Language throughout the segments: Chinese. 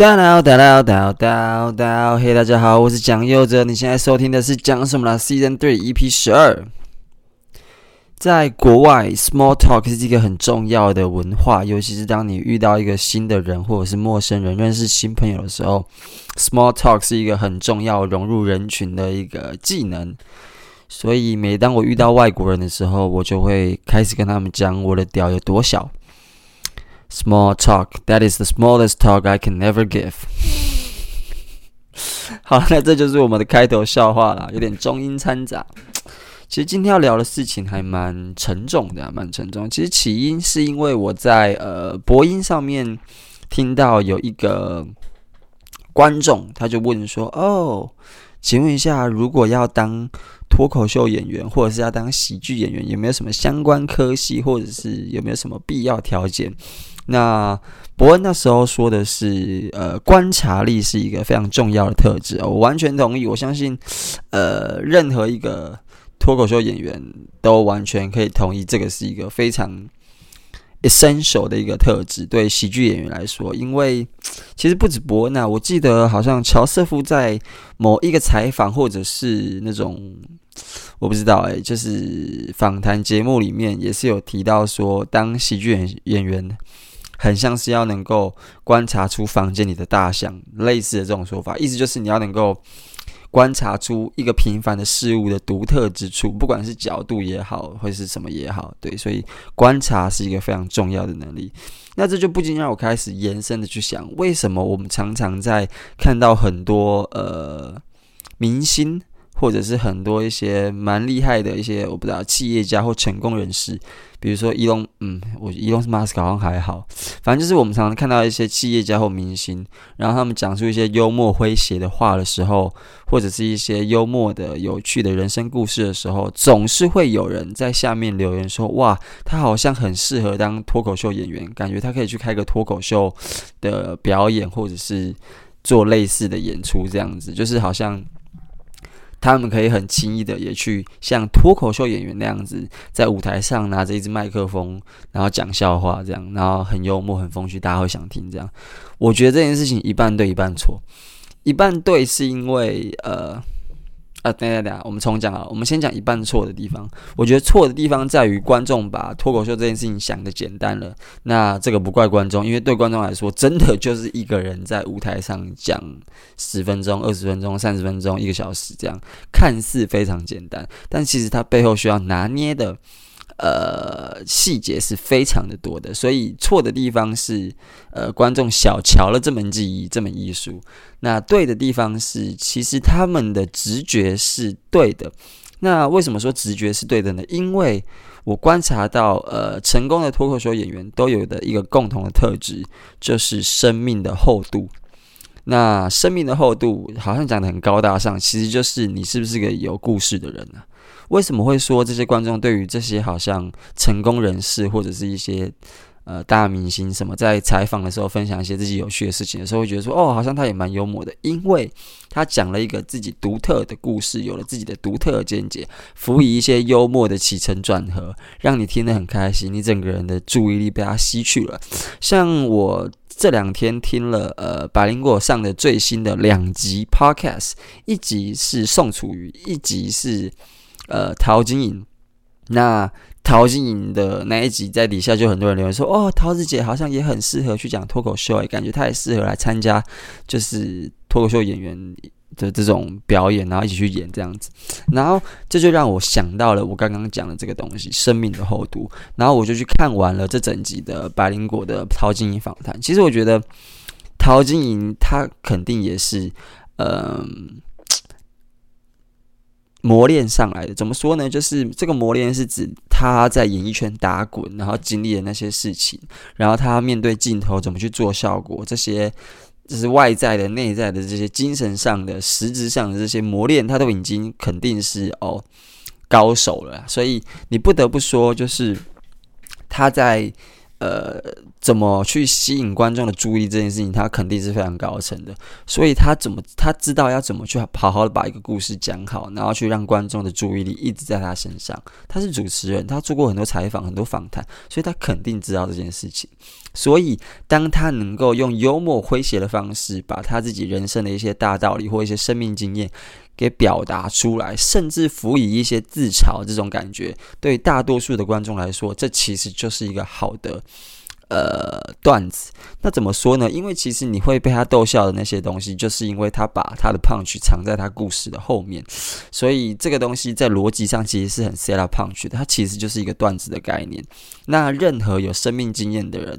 哒啦哒啦哒哒哒，嘿，大家好，我是蒋佑哲，你现在收听的是讲什么啦？Season Three EP 十二。在国外，Small Talk 是一个很重要的文化，尤其是当你遇到一个新的人或者是陌生人，认识新朋友的时候，Small Talk 是一个很重要融入人群的一个技能。所以，每当我遇到外国人的时候，我就会开始跟他们讲我的屌有多小。Small talk, that is the smallest talk I can never give。好，那这就是我们的开头笑话啦，有点中英掺杂。其实今天要聊的事情还蛮沉重的，蛮沉重。其实起因是因为我在呃播音上面听到有一个观众，他就问说：“哦，请问一下，如果要当脱口秀演员，或者是要当喜剧演员，有没有什么相关科系，或者是有没有什么必要条件？”那伯恩那时候说的是，呃，观察力是一个非常重要的特质，我完全同意。我相信，呃，任何一个脱口秀演员都完全可以同意，这个是一个非常 essential 的一个特质，对喜剧演员来说。因为其实不止伯恩啊，我记得好像乔瑟夫在某一个采访或者是那种我不知道哎、就是访谈节目里面也是有提到说，当喜剧演演员。很像是要能够观察出房间里的大象，类似的这种说法，意思就是你要能够观察出一个平凡的事物的独特之处，不管是角度也好，或是什么也好，对，所以观察是一个非常重要的能力。那这就不禁让我开始延伸的去想，为什么我们常常在看到很多呃明星。或者是很多一些蛮厉害的一些我不知道企业家或成功人士，比如说伊隆，嗯，我伊隆马斯克好像还好，反正就是我们常常看到一些企业家或明星，然后他们讲出一些幽默诙谐的话的时候，或者是一些幽默的有趣的人生故事的时候，总是会有人在下面留言说：“哇，他好像很适合当脱口秀演员，感觉他可以去开个脱口秀的表演，或者是做类似的演出，这样子，就是好像。”他们可以很轻易的也去像脱口秀演员那样子，在舞台上拿着一支麦克风，然后讲笑话这样，然后很幽默、很风趣，大家会想听这样。我觉得这件事情一半对一半错，一半对是因为呃。啊，等等等下，我们重讲啊。我们先讲一半错的地方。我觉得错的地方在于观众把脱口秀这件事情想得简单了。那这个不怪观众，因为对观众来说，真的就是一个人在舞台上讲十分钟、二十分钟、三十分钟、一个小时这样，看似非常简单，但其实它背后需要拿捏的。呃，细节是非常的多的，所以错的地方是，呃，观众小瞧了这门技艺，这门艺术。那对的地方是，其实他们的直觉是对的。那为什么说直觉是对的呢？因为我观察到，呃，成功的脱口秀演员都有的一个共同的特质，就是生命的厚度。那生命的厚度好像讲得很高大上，其实就是你是不是个有故事的人呢？为什么会说这些观众对于这些好像成功人士或者是一些呃大明星什么，在采访的时候分享一些自己有趣的事情的时候，会觉得说哦，好像他也蛮幽默的，因为他讲了一个自己独特的故事，有了自己的独特见解，辅以一些幽默的起承转合，让你听得很开心，你整个人的注意力被他吸去了。像我这两天听了呃百灵果上的最新的两集 Podcast，一集是宋楚瑜，一集是。呃，陶晶莹，那陶晶莹的那一集在底下就很多人留言说，哦，桃子姐好像也很适合去讲脱口秀，哎，感觉她也适合来参加，就是脱口秀演员的这种表演，然后一起去演这样子，然后这就让我想到了我刚刚讲的这个东西，生命的厚度，然后我就去看完了这整集的百灵果的陶晶莹访谈。其实我觉得陶晶莹她肯定也是，嗯、磨练上来的，怎么说呢？就是这个磨练是指他在演艺圈打滚，然后经历的那些事情，然后他面对镜头怎么去做效果，这些就是外在的、内在的这些精神上的、实质上的这些磨练，他都已经肯定是哦高手了。所以你不得不说，就是他在呃怎么去吸引观众的注意这件事情，他肯定是非常高层的。所以他怎么他知道要怎么去好好的把一个故事讲好，然后去让观众的注意力一直在他身上。他是主持人，他做过很多采访、很多访谈，所以他肯定知道这件事情。所以当他能够用幽默诙谐的方式，把他自己人生的一些大道理或一些生命经验给表达出来，甚至辅以一些自嘲这种感觉，对大多数的观众来说，这其实就是一个好的。呃，段子，那怎么说呢？因为其实你会被他逗笑的那些东西，就是因为他把他的 punch 藏在他故事的后面，所以这个东西在逻辑上其实是很 set up punch 的，它其实就是一个段子的概念。那任何有生命经验的人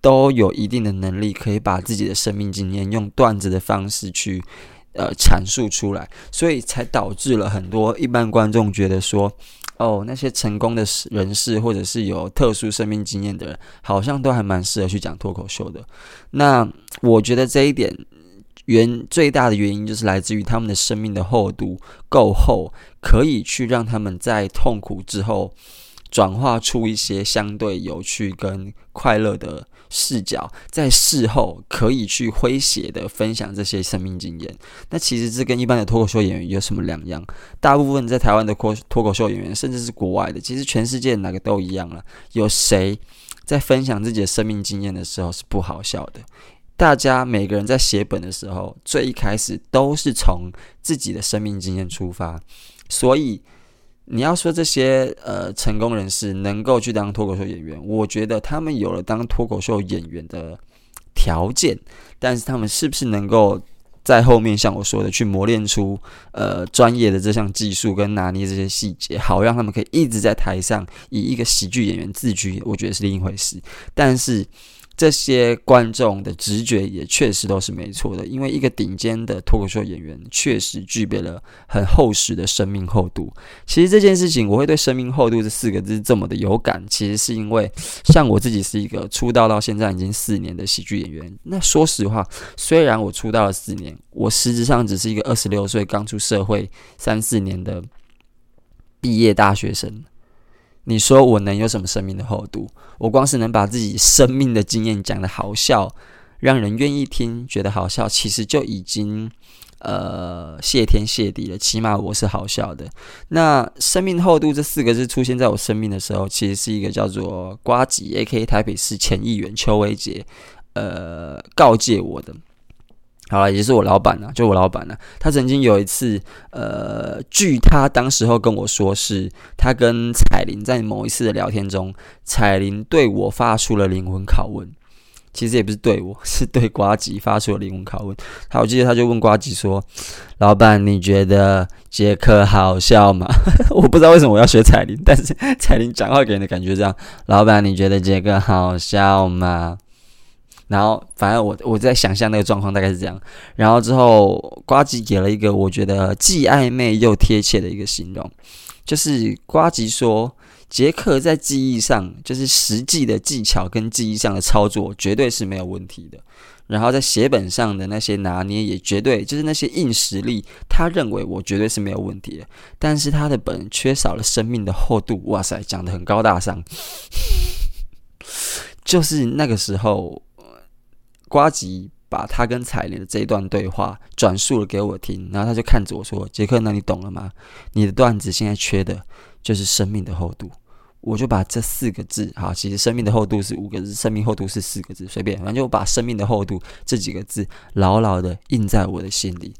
都有一定的能力，可以把自己的生命经验用段子的方式去呃阐述出来，所以才导致了很多一般观众觉得说。哦，那些成功的人士，或者是有特殊生命经验的人，好像都还蛮适合去讲脱口秀的。那我觉得这一点原最大的原因，就是来自于他们的生命的厚度够厚，可以去让他们在痛苦之后转化出一些相对有趣跟快乐的。视角在事后可以去诙谐的分享这些生命经验，那其实这跟一般的脱口秀演员有什么两样？大部分在台湾的脱脱口秀演员，甚至是国外的，其实全世界哪个都一样了。有谁在分享自己的生命经验的时候是不好笑的？大家每个人在写本的时候，最一开始都是从自己的生命经验出发，所以。你要说这些呃成功人士能够去当脱口秀演员，我觉得他们有了当脱口秀演员的条件，但是他们是不是能够在后面像我说的去磨练出呃专业的这项技术跟拿捏这些细节，好让他们可以一直在台上以一个喜剧演员自居，我觉得是另一回事。但是。这些观众的直觉也确实都是没错的，因为一个顶尖的脱口秀演员确实具备了很厚实的生命厚度。其实这件事情，我会对“生命厚度”这四个字这么的有感，其实是因为像我自己是一个出道到现在已经四年的喜剧演员。那说实话，虽然我出道了四年，我实质上只是一个二十六岁刚出社会三四年的毕业大学生。你说我能有什么生命的厚度？我光是能把自己生命的经验讲得好笑，让人愿意听，觉得好笑，其实就已经呃谢天谢地了。起码我是好笑的。那生命厚度这四个字出现在我生命的时候，其实是一个叫做瓜吉 A.K.A. 台北市前议员邱威杰呃告诫我的。好了，也是我老板呐，就我老板呐。他曾经有一次，呃，据他当时候跟我说，是他跟彩玲在某一次的聊天中，彩玲对我发出了灵魂拷问。其实也不是对我，是对呱吉发出了灵魂拷问。好，我记得他就问呱吉说：“老板，你觉得杰克好笑吗？” 我不知道为什么我要学彩玲，但是彩玲讲话给人的感觉这样：“老板，你觉得杰克好笑吗？”然后，反正我我在想象那个状况大概是这样。然后之后，瓜吉给了一个我觉得既暧昧又贴切的一个形容，就是瓜吉说，杰克在记忆上，就是实际的技巧跟记忆上的操作绝对是没有问题的。然后在写本上的那些拿捏也绝对，就是那些硬实力，他认为我绝对是没有问题的。但是他的本缺少了生命的厚度。哇塞，讲得很高大上，就是那个时候。瓜吉把他跟彩莲的这一段对话转述了给我听，然后他就看着我说：“杰克，那你懂了吗？你的段子现在缺的就是生命的厚度。”我就把这四个字，好，其实生命的厚度是五个字，生命厚度是四个字，随便，反正就把生命的厚度这几个字牢牢的印在我的心里，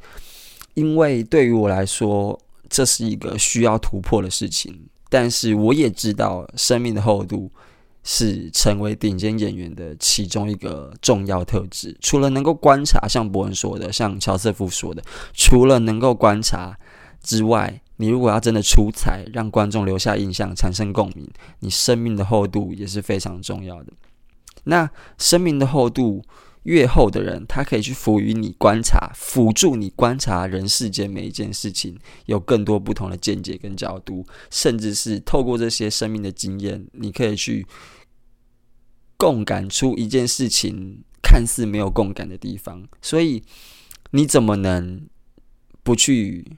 因为对于我来说，这是一个需要突破的事情，但是我也知道生命的厚度。是成为顶尖演员的其中一个重要特质。除了能够观察，像博恩说的，像乔瑟夫说的，除了能够观察之外，你如果要真的出彩，让观众留下印象，产生共鸣，你生命的厚度也是非常重要的。那生命的厚度越厚的人，他可以去辅予你观察，辅助你观察人世间每一件事情，有更多不同的见解跟角度，甚至是透过这些生命的经验，你可以去。共感出一件事情看似没有共感的地方，所以你怎么能不去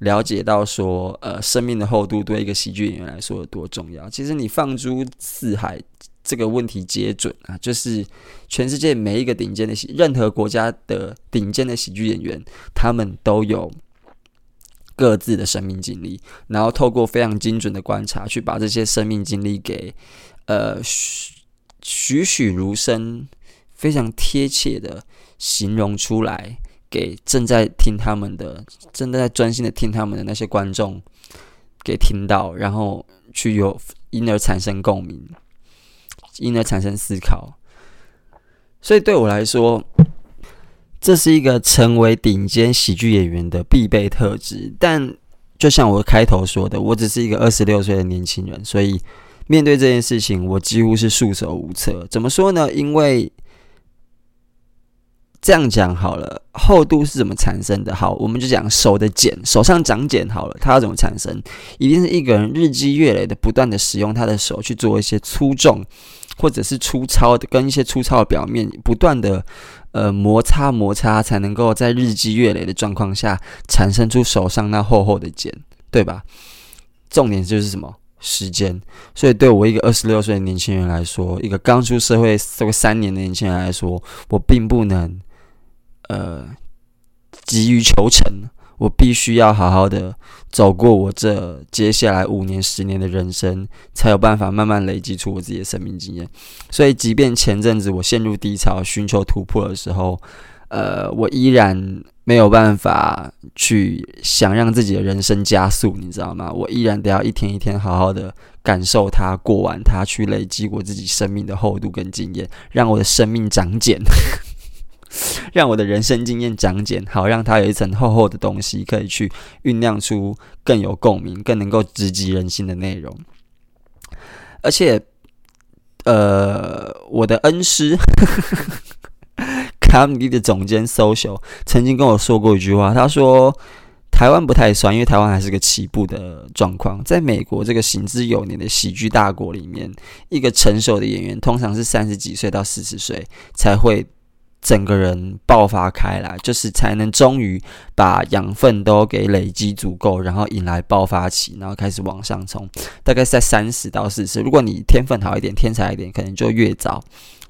了解到说，呃，生命的厚度对一个喜剧演员来说有多重要？其实你放诸四海这个问题皆准啊，就是全世界每一个顶尖的喜，任何国家的顶尖的喜剧演员，他们都有各自的生命经历，然后透过非常精准的观察，去把这些生命经历给呃栩栩如生、非常贴切的形容出来，给正在听他们的、正在专心的听他们的那些观众给听到，然后去有因而产生共鸣。因而产生思考，所以对我来说，这是一个成为顶尖喜剧演员的必备特质。但就像我开头说的，我只是一个二十六岁的年轻人，所以面对这件事情，我几乎是束手无策。怎么说呢？因为这样讲好了，厚度是怎么产生的？好，我们就讲手的茧，手上长茧好了，它要怎么产生？一定是一个人日积月累的不断的使用他的手去做一些粗重或者是粗糙的，跟一些粗糙的表面不断的呃摩擦摩擦，才能够在日积月累的状况下产生出手上那厚厚的茧，对吧？重点就是什么？时间。所以对我一个二十六岁的年轻人来说，一个刚出社会这个三年的年轻人来说，我并不能。呃，急于求成，我必须要好好的走过我这接下来五年、十年的人生，才有办法慢慢累积出我自己的生命经验。所以，即便前阵子我陷入低潮、寻求突破的时候，呃，我依然没有办法去想让自己的人生加速，你知道吗？我依然得要一天一天好好的感受它、过完它，去累积我自己生命的厚度跟经验，让我的生命长茧。让我的人生经验长茧，好让它有一层厚厚的东西，可以去酝酿出更有共鸣、更能够直击人心的内容。而且，呃，我的恩师 卡米蒂的总监 social 曾经跟我说过一句话，他说：“台湾不太算，因为台湾还是个起步的状况。在美国这个行之有年的喜剧大国里面，一个成熟的演员通常是三十几岁到四十岁才会。”整个人爆发开来，就是才能终于把养分都给累积足够，然后引来爆发期，然后开始往上冲。大概在三十到四十，如果你天分好一点，天才一点，可能就越早。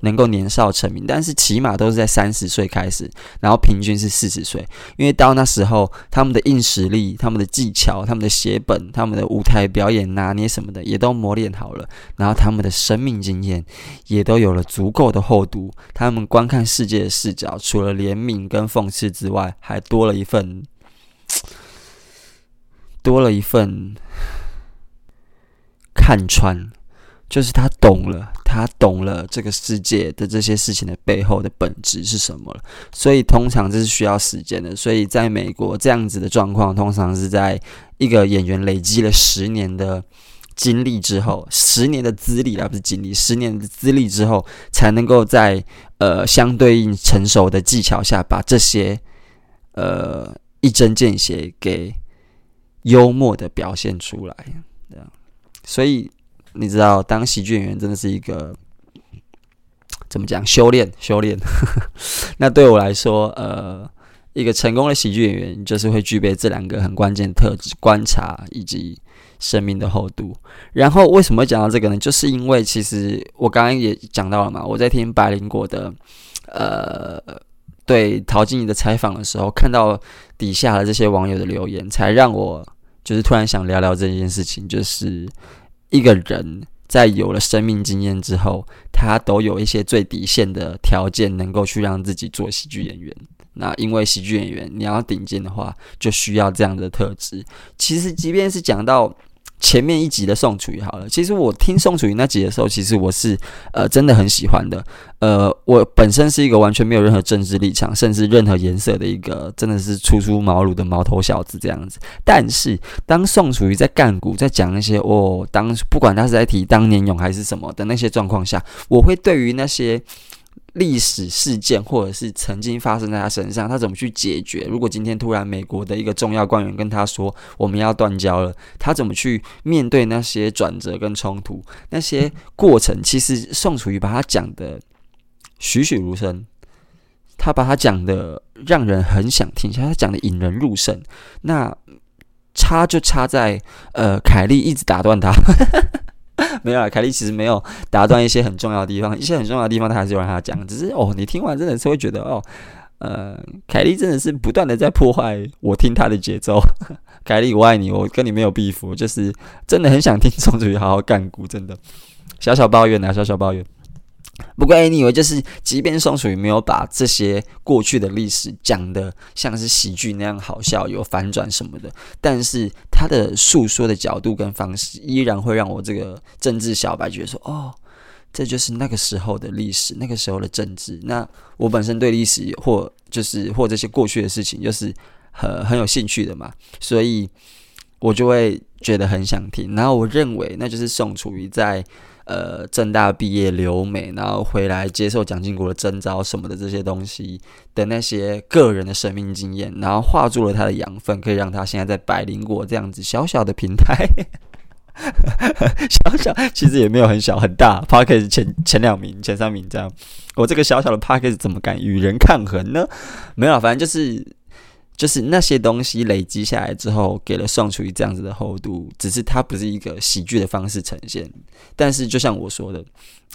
能够年少成名，但是起码都是在三十岁开始，然后平均是四十岁，因为到那时候，他们的硬实力、他们的技巧、他们的写本、他们的舞台表演拿捏什么的，也都磨练好了，然后他们的生命经验也都有了足够的厚度，他们观看世界的视角，除了怜悯跟讽刺之外，还多了一份，多了一份看穿。就是他懂了，他懂了这个世界的这些事情的背后的本质是什么了。所以通常这是需要时间的。所以在美国这样子的状况，通常是在一个演员累积了十年的经历之后，十年的资历而不是经历，十年的资历之后，才能够在呃相对应成熟的技巧下，把这些呃一针见血给幽默的表现出来。这样，所以。你知道，当喜剧演员真的是一个怎么讲？修炼，修炼。那对我来说，呃，一个成功的喜剧演员就是会具备这两个很关键的特质：观察以及生命的厚度。然后，为什么讲到这个呢？就是因为其实我刚刚也讲到了嘛，我在听白灵果的呃对陶晶莹的采访的时候，看到底下的这些网友的留言，才让我就是突然想聊聊这件事情，就是。一个人在有了生命经验之后，他都有一些最底线的条件，能够去让自己做喜剧演员。那因为喜剧演员你要顶尖的话，就需要这样的特质。其实，即便是讲到。前面一集的宋楚瑜好了，其实我听宋楚瑜那集的时候，其实我是呃真的很喜欢的。呃，我本身是一个完全没有任何政治立场，甚至任何颜色的一个真的是初出茅庐的毛头小子这样子。但是当宋楚瑜在干股在讲那些哦，当不管他是在提当年勇还是什么的那些状况下，我会对于那些。历史事件，或者是曾经发生在他身上，他怎么去解决？如果今天突然美国的一个重要官员跟他说我们要断交了，他怎么去面对那些转折跟冲突？那些过程，其实宋楚瑜把他讲的栩栩如生，他把他讲的让人很想听下，他讲的引人入胜。那差就差在呃，凯莉一直打断他。没有啊，凯莉其实没有打断一些很重要的地方，一些很重要的地方他还是有让他讲，只是哦，你听完真的是会觉得哦，呃，凯莉真的是不断的在破坏我听他的节奏。凯莉，我爱你，我跟你没有壁虎就是真的很想听 宋楚瑜好好干股，真的小小抱怨啊，小小抱怨。不过，你以为就是，即便宋楚瑜没有把这些过去的历史讲得像是喜剧那样好笑，有反转什么的，但是他的诉说的角度跟方式，依然会让我这个政治小白觉得说，哦，这就是那个时候的历史，那个时候的政治。那我本身对历史或就是或这些过去的事情，就是很很有兴趣的嘛，所以我就会觉得很想听。然后我认为，那就是宋楚瑜在。呃，政大毕业留美，然后回来接受蒋经国的征召什么的这些东西的那些个人的生命经验，然后化作了他的养分，可以让他现在在百灵果这样子小小的平台，小小其实也没有很小很大，Parkes 前前两名、前三名这样，我这个小小的 Parkes 怎么敢与人抗衡呢？没有，反正就是。就是那些东西累积下来之后，给了宋楚瑜这样子的厚度。只是它不是一个喜剧的方式呈现。但是就像我说的，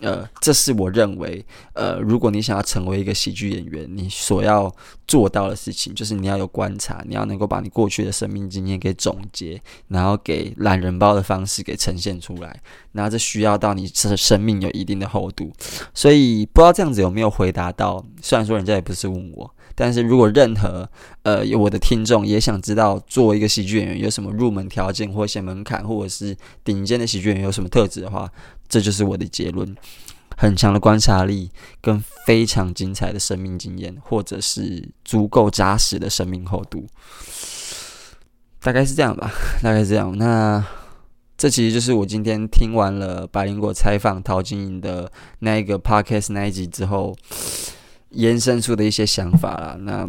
呃，这是我认为，呃，如果你想要成为一个喜剧演员，你所要做到的事情，就是你要有观察，你要能够把你过去的生命经验给总结，然后给懒人包的方式给呈现出来。然后这需要到你的生命有一定的厚度。所以不知道这样子有没有回答到？虽然说人家也不是问我。但是如果任何呃我的听众也想知道，作为一个喜剧演员有什么入门条件或一些门槛，或者是顶尖的喜剧演员有什么特质的话，这就是我的结论：很强的观察力，跟非常精彩的生命经验，或者是足够扎实的生命厚度，大概是这样吧，大概是这样。那这其实就是我今天听完了白灵果采访陶晶莹的那一个 podcast 那一集之后。延伸出的一些想法啦，那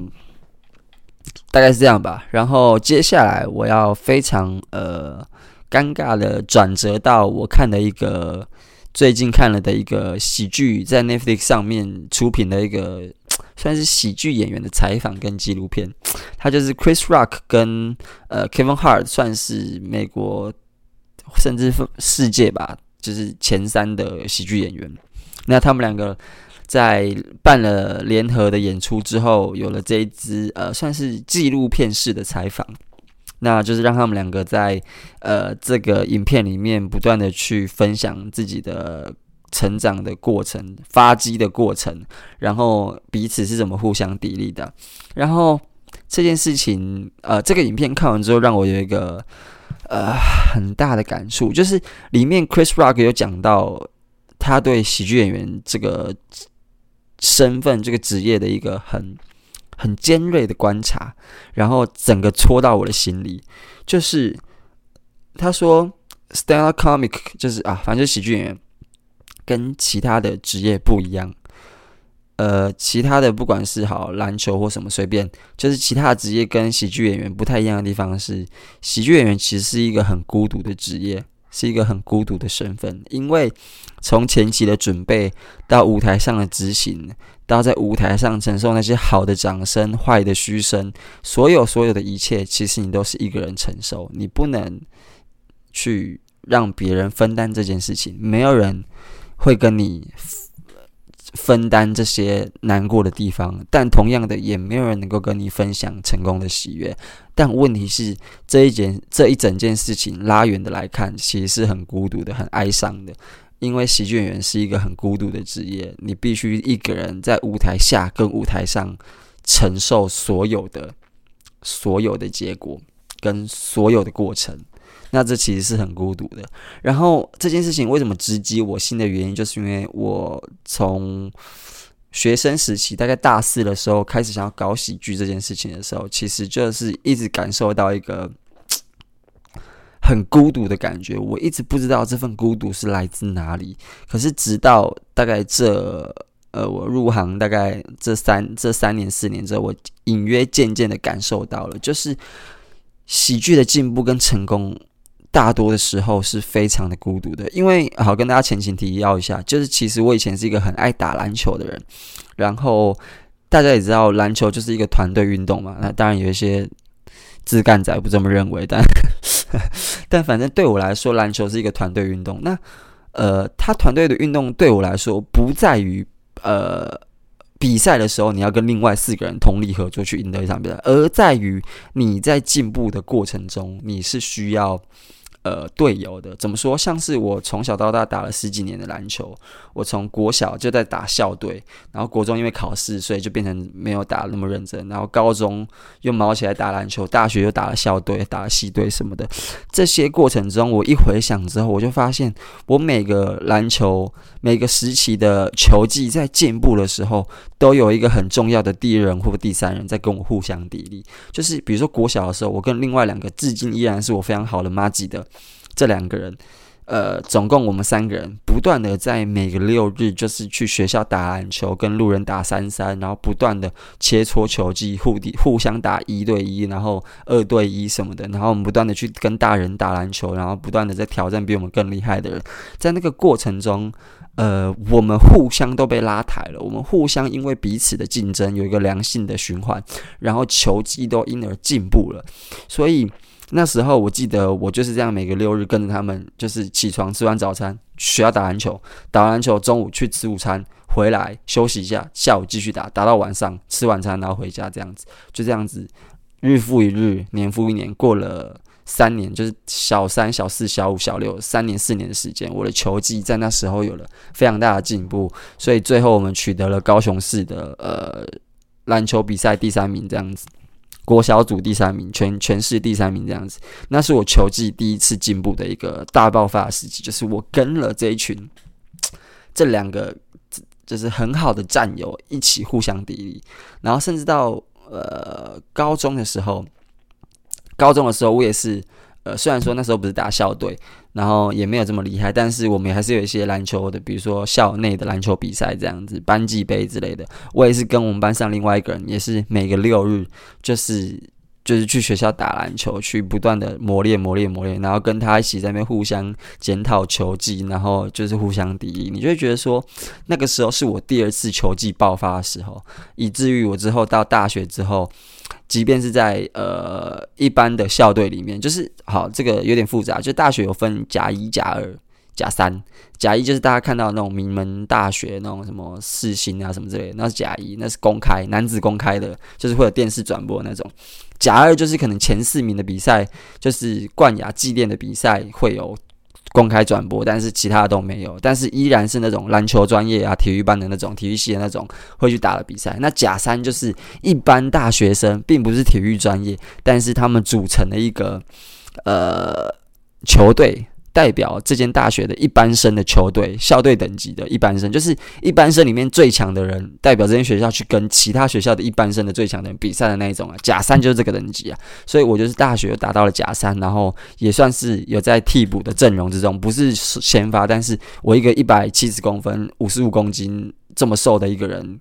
大概是这样吧。然后接下来我要非常呃尴尬的转折到我看的一个最近看了的一个喜剧，在 Netflix 上面出品的一个算是喜剧演员的采访跟纪录片。他就是 Chris Rock 跟呃 Kevin Hart，算是美国甚至世界吧，就是前三的喜剧演员。那他们两个。在办了联合的演出之后，有了这一支呃，算是纪录片式的采访，那就是让他们两个在呃这个影片里面不断的去分享自己的成长的过程、发迹的过程，然后彼此是怎么互相砥砺的。然后这件事情，呃，这个影片看完之后，让我有一个呃很大的感触，就是里面 Chris Rock 有讲到他对喜剧演员这个。身份这个职业的一个很很尖锐的观察，然后整个戳到我的心里。就是他说，stand-up comic 就是啊，反正就喜剧演员跟其他的职业不一样。呃，其他的不管是好篮球或什么随便，就是其他的职业跟喜剧演员不太一样的地方是，喜剧演员其实是一个很孤独的职业。是一个很孤独的身份，因为从前期的准备到舞台上的执行，到在舞台上承受那些好的掌声、坏的嘘声，所有所有的一切，其实你都是一个人承受，你不能去让别人分担这件事情，没有人会跟你。分担这些难过的地方，但同样的，也没有人能够跟你分享成功的喜悦。但问题是，这一件这一整件事情拉远的来看，其实是很孤独的、很哀伤的。因为喜剧演员是一个很孤独的职业，你必须一个人在舞台下跟舞台上承受所有的、所有的结果跟所有的过程。那这其实是很孤独的。然后这件事情为什么直击我心的原因，就是因为我从学生时期，大概大四的时候开始想要搞喜剧这件事情的时候，其实就是一直感受到一个 很孤独的感觉。我一直不知道这份孤独是来自哪里。可是直到大概这呃，我入行大概这三这三年四年之后，我隐约渐渐的感受到了，就是喜剧的进步跟成功。大多的时候是非常的孤独的，因为好跟大家前情提要一下，就是其实我以前是一个很爱打篮球的人，然后大家也知道篮球就是一个团队运动嘛，那当然有一些自干仔不这么认为，但 但反正对我来说篮球是一个团队运动。那呃，他团队的运动对我来说不在于呃比赛的时候你要跟另外四个人通力合作去赢得一场比赛，而在于你在进步的过程中，你是需要。呃，队友的怎么说？像是我从小到大打了十几年的篮球，我从国小就在打校队，然后国中因为考试，所以就变成没有打那么认真，然后高中又毛起来打篮球，大学又打了校队，打了系队什么的。这些过程中，我一回想之后，我就发现，我每个篮球每个时期的球技在进步的时候，都有一个很重要的第一人或第三人在跟我互相砥砺。就是比如说国小的时候，我跟另外两个至今依然是我非常好的麻吉的。这两个人，呃，总共我们三个人不断的在每个六日，就是去学校打篮球，跟路人打三三，然后不断的切磋球技，互地互相打一对一，然后二对一什么的，然后我们不断的去跟大人打篮球，然后不断的在挑战比我们更厉害的人，在那个过程中，呃，我们互相都被拉抬了，我们互相因为彼此的竞争有一个良性的循环，然后球技都因而进步了，所以。那时候我记得我就是这样，每个六日跟着他们，就是起床吃完早餐，学校打篮球，打完篮球中午去吃午餐，回来休息一下，下午继续打，打到晚上吃晚餐，然后回家这样子，就这样子，日复一日，年复一年，过了三年，就是小三、小四、小五、小六三年、四年的时间，我的球技在那时候有了非常大的进步，所以最后我们取得了高雄市的呃篮球比赛第三名这样子。国小组第三名，全全市第三名这样子，那是我球技第一次进步的一个大爆发时期，就是我跟了这一群 这两个就是很好的战友一起互相砥砺，然后甚至到呃高中的时候，高中的时候我也是。呃，虽然说那时候不是打校队，然后也没有这么厉害，但是我们还是有一些篮球的，比如说校内的篮球比赛这样子，班级杯之类的。我也是跟我们班上另外一个人，也是每个六日就是就是去学校打篮球，去不断的磨练磨练磨练，然后跟他一起在那边互相检讨球技，然后就是互相敌意。你就会觉得说，那个时候是我第二次球技爆发的时候，以至于我之后到大学之后。即便是在呃一般的校队里面，就是好，这个有点复杂。就大学有分甲一、甲二、甲三。甲一就是大家看到那种名门大学那种什么世新啊什么之类的，那是甲一，那是公开男子公开的，就是会有电视转播那种。甲二就是可能前四名的比赛，就是冠亚、季电的比赛会有。公开转播，但是其他的都没有，但是依然是那种篮球专业啊、体育班的那种、体育系的那种会去打的比赛。那甲三就是一般大学生，并不是体育专业，但是他们组成了一个呃球队。代表这间大学的一般生的球队，校队等级的一般生，就是一般生里面最强的人，代表这间学校去跟其他学校的一般生的最强的人比赛的那一种啊。甲三就是这个等级啊，所以我就是大学达到了甲三，然后也算是有在替补的阵容之中，不是先发，但是我一个一百七十公分、五十五公斤这么瘦的一个人，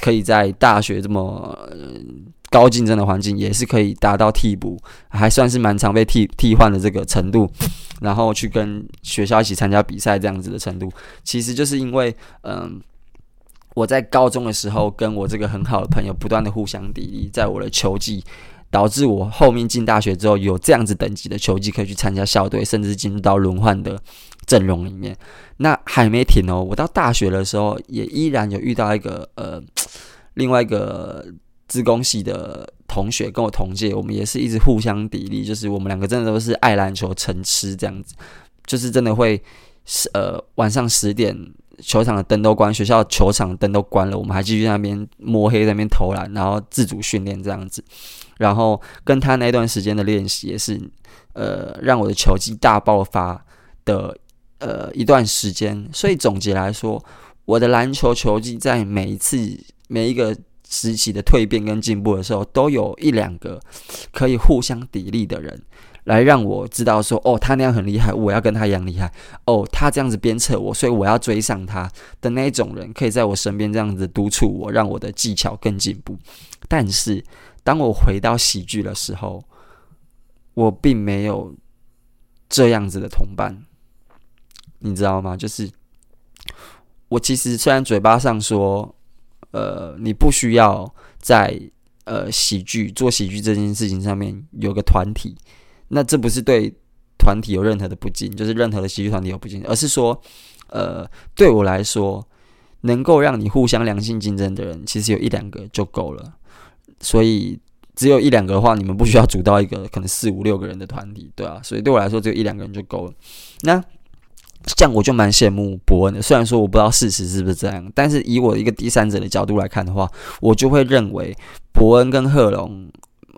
可以在大学这么。呃高竞争的环境也是可以达到替补，还算是蛮常被替替换的这个程度，然后去跟学校一起参加比赛这样子的程度，其实就是因为，嗯，我在高中的时候跟我这个很好的朋友不断的互相砥砺，在我的球技，导致我后面进大学之后有这样子等级的球技可以去参加校队，甚至进入到轮换的阵容里面。那还没停哦，我到大学的时候也依然有遇到一个呃，另外一个。资工系的同学跟我同届，我们也是一直互相砥砺，就是我们两个真的都是爱篮球成痴这样子，就是真的会呃晚上十点球场的灯都关，学校球场灯都关了，我们还继续在那边摸黑在那边投篮，然后自主训练这样子，然后跟他那段时间的练习也是呃让我的球技大爆发的呃一段时间，所以总结来说，我的篮球球技在每一次每一个。时期的蜕变跟进步的时候，都有一两个可以互相砥砺的人，来让我知道说，哦，他那样很厉害，我要跟他一样厉害。哦，他这样子鞭策我，所以我要追上他的那一种人，可以在我身边这样子督促我，让我的技巧更进步。但是，当我回到喜剧的时候，我并没有这样子的同伴，你知道吗？就是我其实虽然嘴巴上说。呃，你不需要在呃喜剧做喜剧这件事情上面有个团体，那这不是对团体有任何的不敬，就是任何的喜剧团体有不敬，而是说，呃，对我来说，能够让你互相良性竞争的人，其实有一两个就够了。所以只有一两个的话，你们不需要组到一个可能四五六个人的团体，对啊，所以对我来说，只有一两个人就够了。那这样我就蛮羡慕伯恩的，虽然说我不知道事实是不是这样，但是以我一个第三者的角度来看的话，我就会认为伯恩跟贺龙。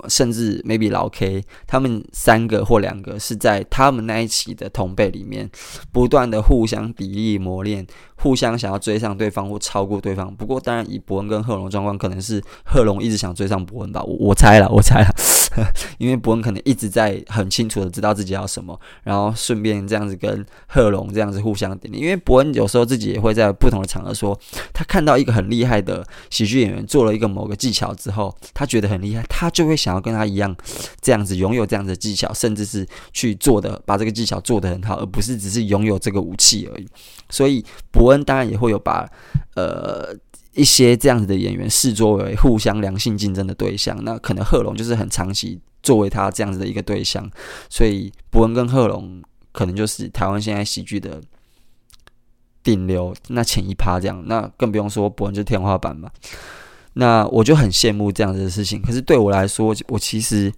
甚至 maybe 老 K 他们三个或两个是在他们那一期的同辈里面，不断的互相砥砺磨练，互相想要追上对方或超过对方。不过当然以伯恩跟贺龙状况，可能是贺龙一直想追上伯恩吧，我我猜了，我猜了。因为伯恩可能一直在很清楚的知道自己要什么，然后顺便这样子跟贺龙这样子互相点点。因为伯恩有时候自己也会在不同的场合说，他看到一个很厉害的喜剧演员做了一个某个技巧之后，他觉得很厉害，他就会想要跟他一样这样子拥有这样的技巧，甚至是去做的把这个技巧做得很好，而不是只是拥有这个武器而已。所以伯恩当然也会有把呃。一些这样子的演员视作为互相良性竞争的对象，那可能贺龙就是很长期作为他这样子的一个对象，所以博恩跟贺龙可能就是台湾现在喜剧的顶流，那前一趴这样，那更不用说博恩就天花板嘛。那我就很羡慕这样子的事情，可是对我来说，我其实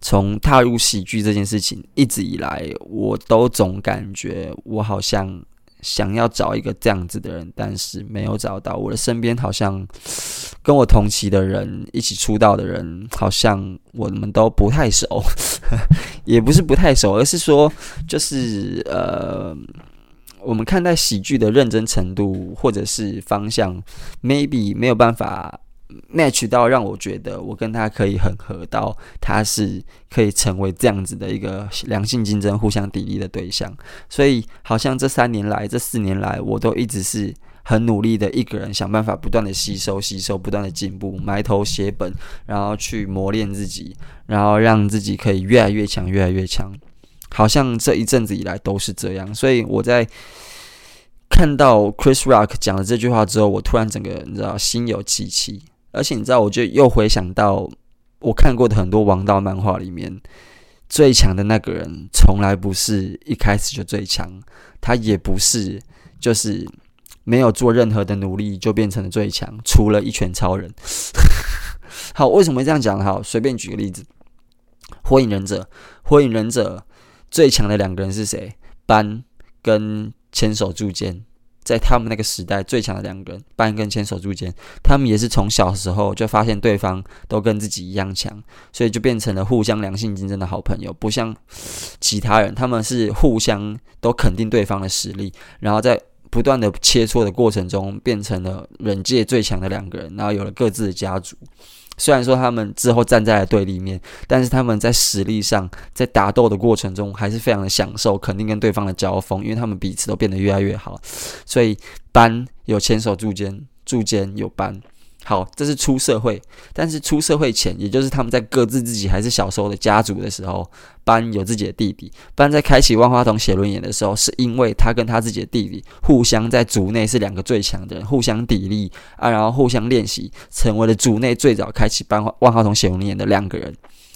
从踏入喜剧这件事情一直以来，我都总感觉我好像。想要找一个这样子的人，但是没有找到。我的身边好像 跟我同期的人，一起出道的人，好像我们都不太熟，也不是不太熟，而是说，就是呃，我们看待喜剧的认真程度或者是方向，maybe 没有办法。Match 到让我觉得我跟他可以很合到，他是可以成为这样子的一个良性竞争、互相砥砺的对象。所以好像这三年来、这四年来，我都一直是很努力的一个人，想办法不断的吸收、吸收，不断的进步，埋头写本，然后去磨练自己，然后让自己可以越来越强、越来越强。好像这一阵子以来都是这样。所以我在看到 Chris Rock 讲了这句话之后，我突然整个人你知道心有戚戚。而且你知道，我就又回想到我看过的很多王道漫画里面，最强的那个人从来不是一开始就最强，他也不是就是没有做任何的努力就变成了最强，除了一拳超人。好，为什么会这样讲？好，随便举个例子，《火影忍者》，《火影忍者》最强的两个人是谁？斑跟千手柱间。在他们那个时代，最强的两个人，斑跟千手柱间，他们也是从小时候就发现对方都跟自己一样强，所以就变成了互相良性竞争的好朋友。不像其他人，他们是互相都肯定对方的实力，然后在不断的切磋的过程中，变成了忍界最强的两个人，然后有了各自的家族。虽然说他们之后站在了对立面，但是他们在实力上，在打斗的过程中还是非常的享受，肯定跟对方的交锋，因为他们彼此都变得越来越好。所以班有牵手柱间，柱间有班。好，这是出社会，但是出社会前，也就是他们在各自自己还是小时候的家族的时候，班有自己的弟弟。班在开启万花筒写轮眼的时候，是因为他跟他自己的弟弟互相在族内是两个最强的人，互相砥砺啊，然后互相练习，成为了族内最早开启班万花筒写轮眼的两个人。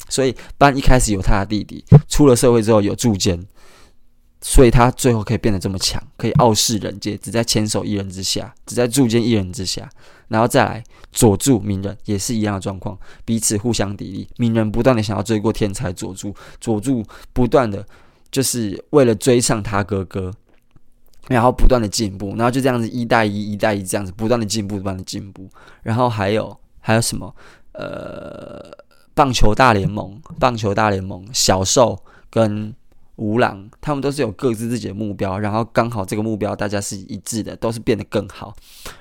所以班一开始有他的弟弟，出了社会之后有柱间。所以他最后可以变得这么强，可以傲视人界，只在千手一人之下，只在柱间一人之下。然后再来佐助鸣人也是一样的状况，彼此互相砥砺。鸣人不断的想要追过天才佐助，佐助不断的就是为了追上他哥哥，然后不断的进步，然后就这样子一带一，一带一这样子不断的进步，不断的进步。然后还有还有什么？呃，棒球大联盟，棒球大联盟，小受跟。吴朗，他们都是有各自自己的目标，然后刚好这个目标大家是一致的，都是变得更好，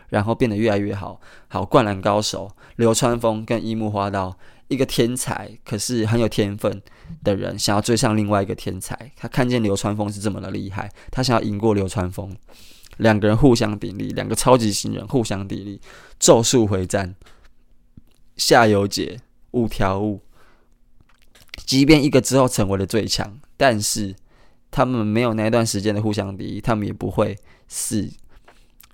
然后变得越来越好。好，灌篮高手流川枫跟樱木花道，一个天才可是很有天分的人，想要追上另外一个天才，他看见流川枫是这么的厉害，他想要赢过流川枫，两个人互相砥砺，两个超级新人互相砥砺，咒术回战，夏油杰，五条悟。即便一个之后成为了最强，但是他们没有那段时间的互相砥砺，他们也不会是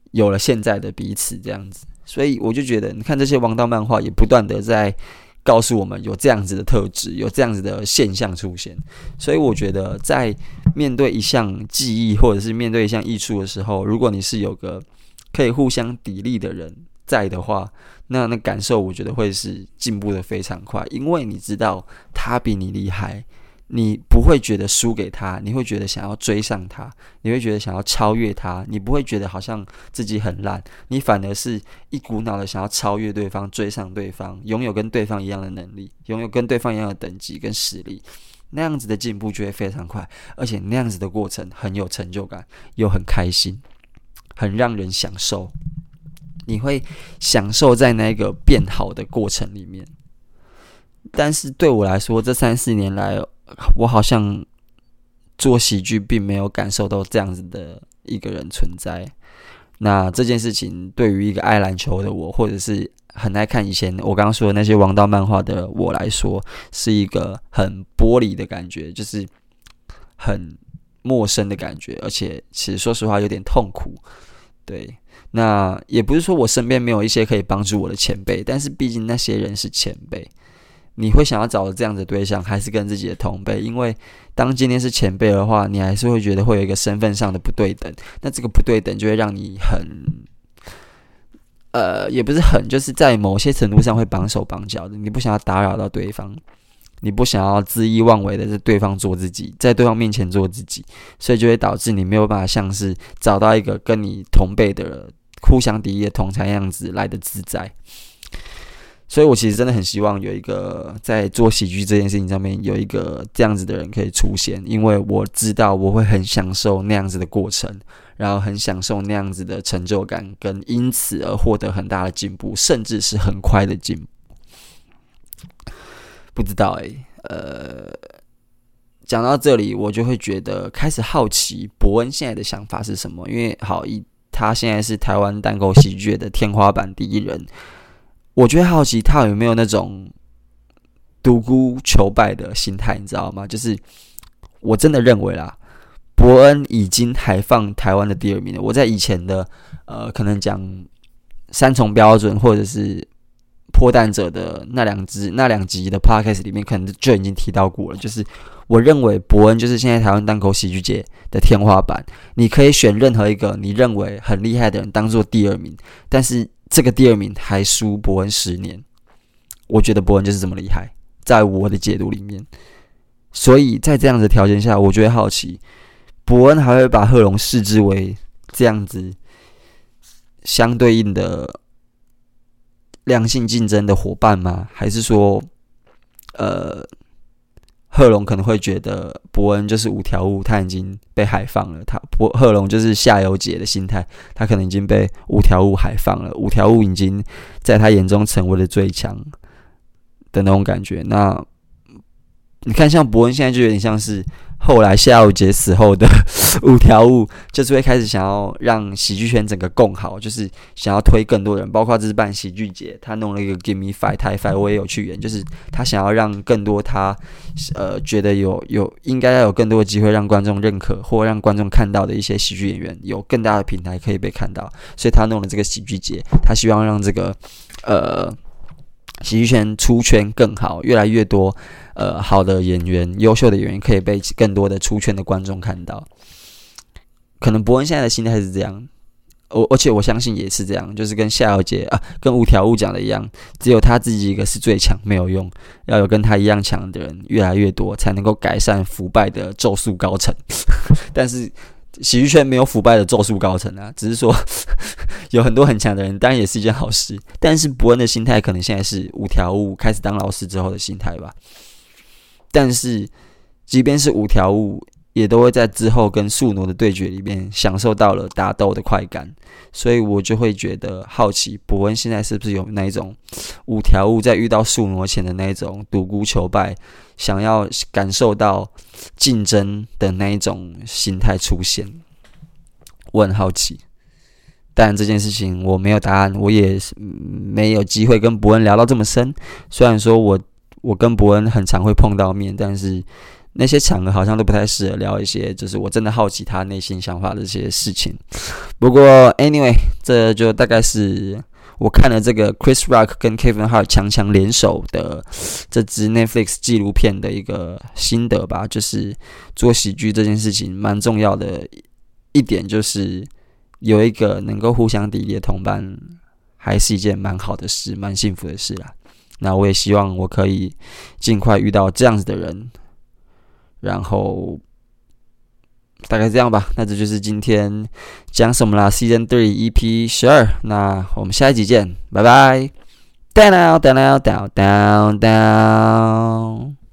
有了现在的彼此这样子。所以我就觉得，你看这些王道漫画也不断的在告诉我们有这样子的特质，有这样子的现象出现。所以我觉得，在面对一项技艺或者是面对一项艺术的时候，如果你是有个可以互相砥砺的人在的话，那那感受我觉得会是进步的非常快，因为你知道他比你厉害。你不会觉得输给他，你会觉得想要追上他，你会觉得想要超越他，你不会觉得好像自己很烂，你反而是一股脑的想要超越对方，追上对方，拥有跟对方一样的能力，拥有跟对方一样的等级跟实力，那样子的进步就会非常快，而且那样子的过程很有成就感，又很开心，很让人享受，你会享受在那个变好的过程里面。但是对我来说，这三四年来，我好像做喜剧并没有感受到这样子的一个人存在。那这件事情对于一个爱篮球的我，或者是很爱看以前我刚刚说的那些王道漫画的我来说，是一个很剥离的感觉，就是很陌生的感觉，而且其实说实话有点痛苦。对，那也不是说我身边没有一些可以帮助我的前辈，但是毕竟那些人是前辈。你会想要找的这样的对象，还是跟自己的同辈？因为当今天是前辈的话，你还是会觉得会有一个身份上的不对等。那这个不对等就会让你很，呃，也不是很，就是在某些程度上会绑手绑脚的。你不想要打扰到对方，你不想要恣意妄为的在对方做自己，在对方面前做自己，所以就会导致你没有办法像是找到一个跟你同辈的互相敌意的同侪样子来的自在。所以，我其实真的很希望有一个在做喜剧这件事情上面有一个这样子的人可以出现，因为我知道我会很享受那样子的过程，然后很享受那样子的成就感，跟因此而获得很大的进步，甚至是很快的进步。不知道诶，呃，讲到这里，我就会觉得开始好奇伯恩现在的想法是什么，因为好，一他现在是台湾单口喜剧的天花板第一人。我就会好奇他有没有那种独孤求败的心态，你知道吗？就是我真的认为啦，伯恩已经还放台湾的第二名了。我在以前的呃，可能讲三重标准或者是破蛋者的那两支那两集的 podcast 里面，可能就已经提到过了。就是我认为伯恩就是现在台湾单口喜剧界的天花板。你可以选任何一个你认为很厉害的人当做第二名，但是。这个第二名还输伯恩十年，我觉得伯恩就是这么厉害，在我的解读里面。所以在这样的条件下，我觉得好奇，伯恩还会把贺龙视之为这样子相对应的良性竞争的伙伴吗？还是说，呃？贺龙可能会觉得伯恩就是五条悟，他已经被海放了。他博贺龙就是夏油杰的心态，他可能已经被五条悟海放了。五条悟已经在他眼中成为了最强的那种感觉。那你看，像伯恩现在就有点像是。后来夏油杰死后的 五条悟，就是会开始想要让喜剧圈整个更好，就是想要推更多人，包括这次办喜剧节，他弄了一个 Give Me Five Thai Five，我也有去演，就是他想要让更多他呃觉得有有应该要有更多的机会让观众认可或让观众看到的一些喜剧演员有更大的平台可以被看到，所以他弄了这个喜剧节，他希望让这个呃。喜剧圈出圈更好，越来越多呃好的演员、优秀的演员可以被更多的出圈的观众看到。可能伯恩现在的心态是这样，我而且我相信也是这样，就是跟夏小姐啊、跟五条悟讲的一样，只有他自己一个是最强，没有用，要有跟他一样强的人越来越多，才能够改善腐败的咒术高层。但是。喜剧圈没有腐败的咒术高层啊，只是说 有很多很强的人，当然也是一件好事。但是伯恩的心态可能现在是五条悟开始当老师之后的心态吧。但是即便是五条悟，也都会在之后跟宿儺的对决里面享受到了打斗的快感，所以我就会觉得好奇，伯恩现在是不是有那一种五条悟在遇到宿儺前的那一种独孤求败，想要感受到竞争的那一种心态出现？我很好奇，但这件事情我没有答案，我也没有机会跟伯恩聊到这么深。虽然说我我跟伯恩很常会碰到面，但是。那些场合好像都不太适合聊一些，就是我真的好奇他内心想法的这些事情。不过，anyway，这就大概是我看了这个 Chris Rock 跟 Kevin Hart 强强联手的这支 Netflix 纪录片的一个心得吧，就是做喜剧这件事情蛮重要的一点，就是有一个能够互相砥砺的同伴，还是一件蛮好的事，蛮幸福的事啦。那我也希望我可以尽快遇到这样子的人，然后。大概这样吧，那这就是今天讲什么啦？Season Three EP 十二，那我们下一集见，拜拜。Down down down down down down。